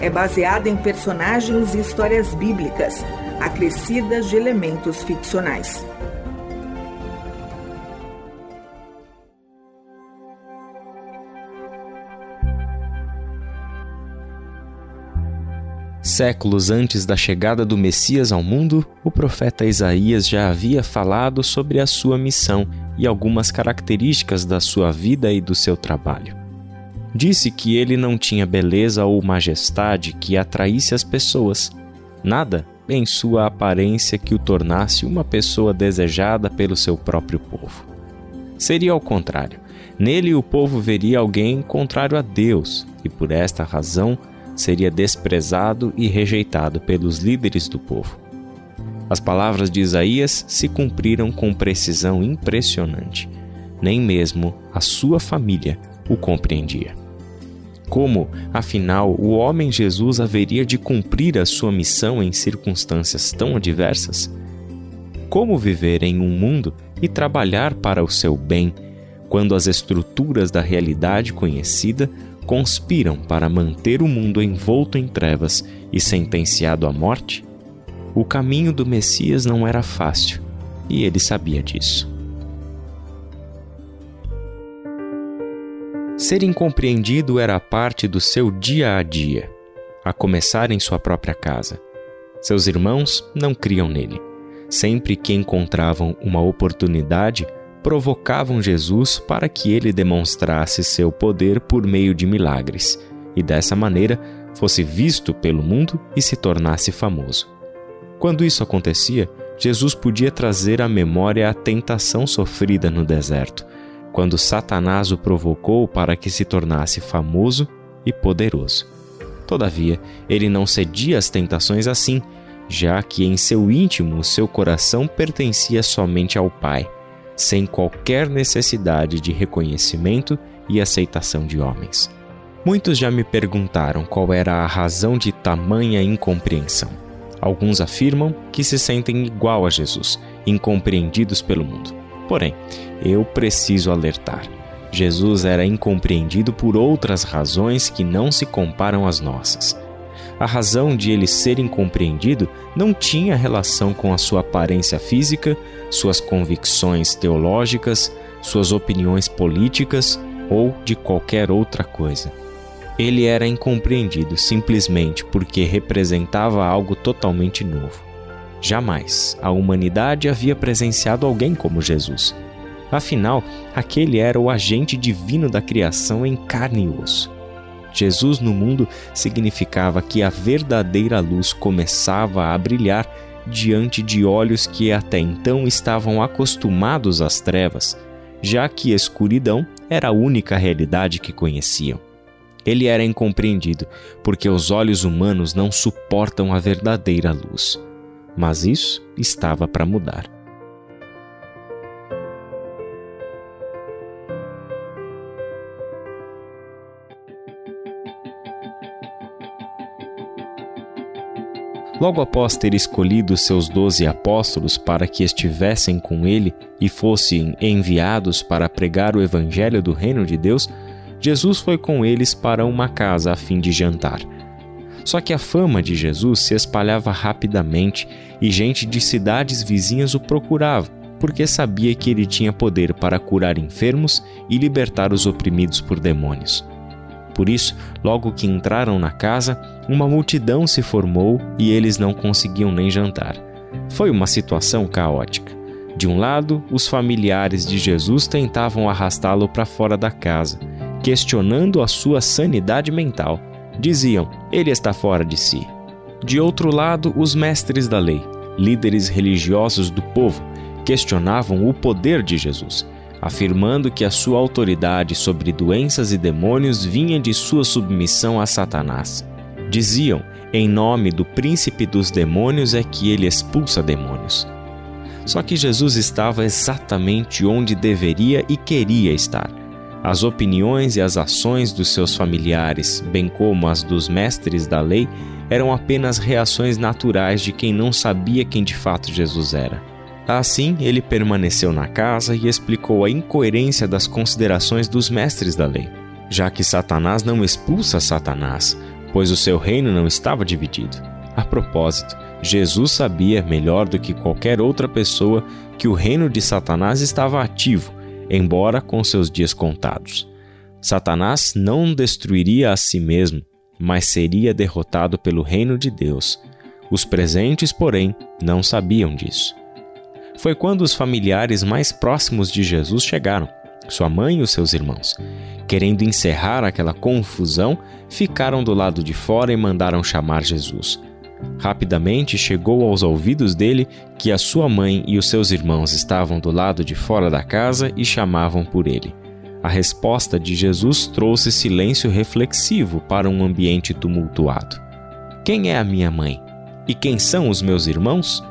é baseada em personagens e histórias bíblicas, acrescidas de elementos ficcionais. Séculos antes da chegada do Messias ao mundo, o profeta Isaías já havia falado sobre a sua missão e algumas características da sua vida e do seu trabalho. Disse que ele não tinha beleza ou majestade que atraísse as pessoas, nada em sua aparência que o tornasse uma pessoa desejada pelo seu próprio povo. Seria ao contrário. Nele o povo veria alguém contrário a Deus, e por esta razão seria desprezado e rejeitado pelos líderes do povo. As palavras de Isaías se cumpriram com precisão impressionante. Nem mesmo a sua família o compreendia. Como, afinal, o homem Jesus haveria de cumprir a sua missão em circunstâncias tão adversas? Como viver em um mundo e trabalhar para o seu bem, quando as estruturas da realidade conhecida conspiram para manter o mundo envolto em trevas e sentenciado à morte? O caminho do Messias não era fácil e ele sabia disso. Ser incompreendido era parte do seu dia a dia, a começar em sua própria casa. Seus irmãos não criam nele. Sempre que encontravam uma oportunidade, provocavam Jesus para que ele demonstrasse seu poder por meio de milagres e dessa maneira fosse visto pelo mundo e se tornasse famoso. Quando isso acontecia, Jesus podia trazer à memória a tentação sofrida no deserto, quando Satanás o provocou para que se tornasse famoso e poderoso. Todavia, ele não cedia às tentações assim, já que em seu íntimo seu coração pertencia somente ao Pai sem qualquer necessidade de reconhecimento e aceitação de homens. Muitos já me perguntaram qual era a razão de tamanha incompreensão. Alguns afirmam que se sentem igual a Jesus, incompreendidos pelo mundo. Porém, eu preciso alertar. Jesus era incompreendido por outras razões que não se comparam às nossas. A razão de ele ser incompreendido não tinha relação com a sua aparência física, suas convicções teológicas, suas opiniões políticas ou de qualquer outra coisa. Ele era incompreendido simplesmente porque representava algo totalmente novo. Jamais a humanidade havia presenciado alguém como Jesus. Afinal, aquele era o agente divino da criação em carne e osso. Jesus no mundo significava que a verdadeira luz começava a brilhar diante de olhos que até então estavam acostumados às trevas, já que escuridão era a única realidade que conheciam. Ele era incompreendido porque os olhos humanos não suportam a verdadeira luz. Mas isso estava para mudar. Logo após ter escolhido seus doze apóstolos para que estivessem com ele e fossem enviados para pregar o evangelho do reino de Deus, Jesus foi com eles para uma casa a fim de jantar. Só que a fama de Jesus se espalhava rapidamente e gente de cidades vizinhas o procurava, porque sabia que ele tinha poder para curar enfermos e libertar os oprimidos por demônios. Por isso, logo que entraram na casa, uma multidão se formou e eles não conseguiam nem jantar. Foi uma situação caótica. De um lado, os familiares de Jesus tentavam arrastá-lo para fora da casa, questionando a sua sanidade mental. Diziam: ele está fora de si. De outro lado, os mestres da lei, líderes religiosos do povo, questionavam o poder de Jesus afirmando que a sua autoridade sobre doenças e demônios vinha de sua submissão a Satanás. Diziam: em nome do príncipe dos demônios é que ele expulsa demônios. Só que Jesus estava exatamente onde deveria e queria estar. As opiniões e as ações dos seus familiares, bem como as dos mestres da lei, eram apenas reações naturais de quem não sabia quem de fato Jesus era. Assim, ele permaneceu na casa e explicou a incoerência das considerações dos mestres da lei, já que Satanás não expulsa Satanás, pois o seu reino não estava dividido. A propósito, Jesus sabia melhor do que qualquer outra pessoa que o reino de Satanás estava ativo, embora com seus dias contados. Satanás não destruiria a si mesmo, mas seria derrotado pelo reino de Deus. Os presentes, porém, não sabiam disso. Foi quando os familiares mais próximos de Jesus chegaram, sua mãe e os seus irmãos. Querendo encerrar aquela confusão, ficaram do lado de fora e mandaram chamar Jesus. Rapidamente chegou aos ouvidos dele que a sua mãe e os seus irmãos estavam do lado de fora da casa e chamavam por ele. A resposta de Jesus trouxe silêncio reflexivo para um ambiente tumultuado. Quem é a minha mãe? E quem são os meus irmãos?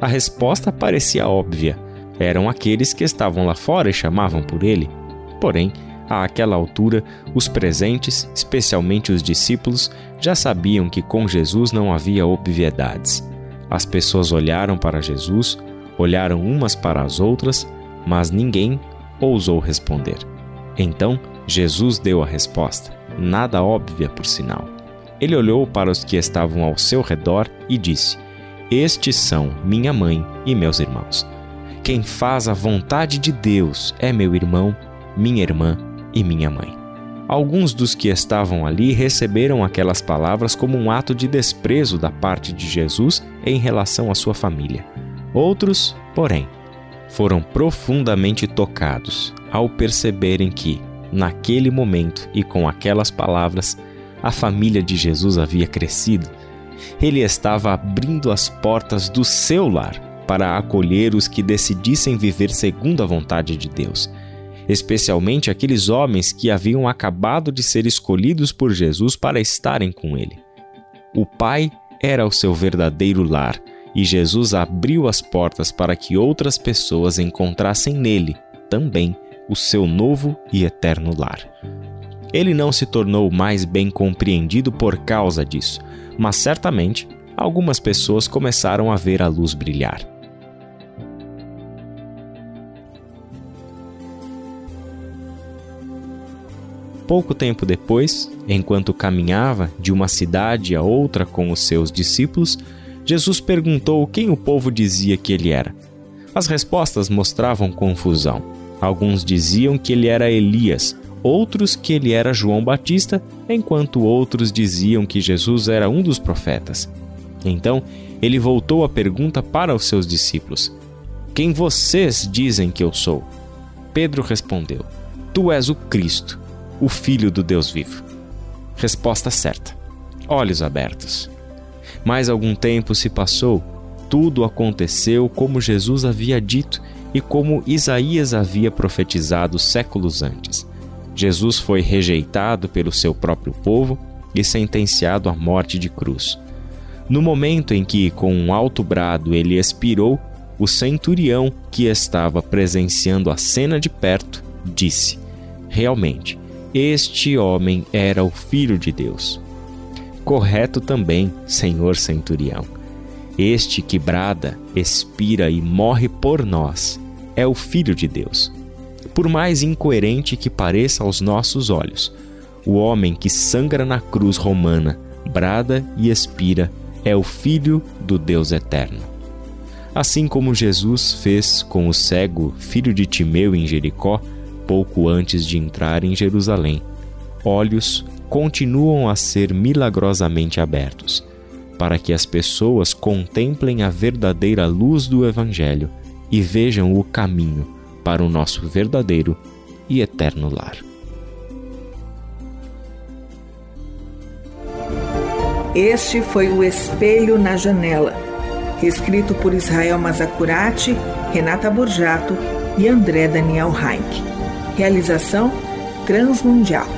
A resposta parecia óbvia. Eram aqueles que estavam lá fora e chamavam por ele. Porém, àquela altura, os presentes, especialmente os discípulos, já sabiam que com Jesus não havia obviedades. As pessoas olharam para Jesus, olharam umas para as outras, mas ninguém ousou responder. Então Jesus deu a resposta, nada óbvia por sinal. Ele olhou para os que estavam ao seu redor e disse: Estes são minha mãe e meus irmãos. Quem faz a vontade de Deus é meu irmão, minha irmã e minha mãe. Alguns dos que estavam ali receberam aquelas palavras como um ato de desprezo da parte de Jesus em relação à sua família. Outros, porém, foram profundamente tocados ao perceberem que, naquele momento e com aquelas palavras, a família de Jesus havia crescido. Ele estava abrindo as portas do seu lar para acolher os que decidissem viver segundo a vontade de Deus, especialmente aqueles homens que haviam acabado de ser escolhidos por Jesus para estarem com ele. O Pai era o seu verdadeiro lar e Jesus abriu as portas para que outras pessoas encontrassem nele também o seu novo e eterno lar. Ele não se tornou mais bem compreendido por causa disso, mas certamente algumas pessoas começaram a ver a luz brilhar. Pouco tempo depois, enquanto caminhava de uma cidade a outra com os seus discípulos, Jesus perguntou quem o povo dizia que ele era. As respostas mostravam confusão. Alguns diziam que ele era Elias, outros que ele era João Batista, enquanto outros diziam que Jesus era um dos profetas. Então, ele voltou a pergunta para os seus discípulos: Quem vocês dizem que eu sou? Pedro respondeu: Tu és o Cristo, o Filho do Deus vivo. Resposta certa. Olhos abertos. Mais algum tempo se passou, tudo aconteceu como Jesus havia dito e como Isaías havia profetizado séculos antes. Jesus foi rejeitado pelo seu próprio povo e sentenciado à morte de cruz. No momento em que, com um alto brado, ele expirou, o centurião que estava presenciando a cena de perto disse: Realmente, este homem era o Filho de Deus correto também, senhor centurião. Este que brada, expira e morre por nós é o Filho de Deus. Por mais incoerente que pareça aos nossos olhos, o homem que sangra na cruz romana, brada e expira, é o Filho do Deus eterno. Assim como Jesus fez com o cego filho de Timeu em Jericó, pouco antes de entrar em Jerusalém. Olhos continuam a ser milagrosamente abertos, para que as pessoas contemplem a verdadeira luz do Evangelho e vejam o caminho para o nosso verdadeiro e eterno lar. Este foi o Espelho na Janela, escrito por Israel Mazacurati, Renata Borjato e André Daniel Heinck. Realização Transmundial.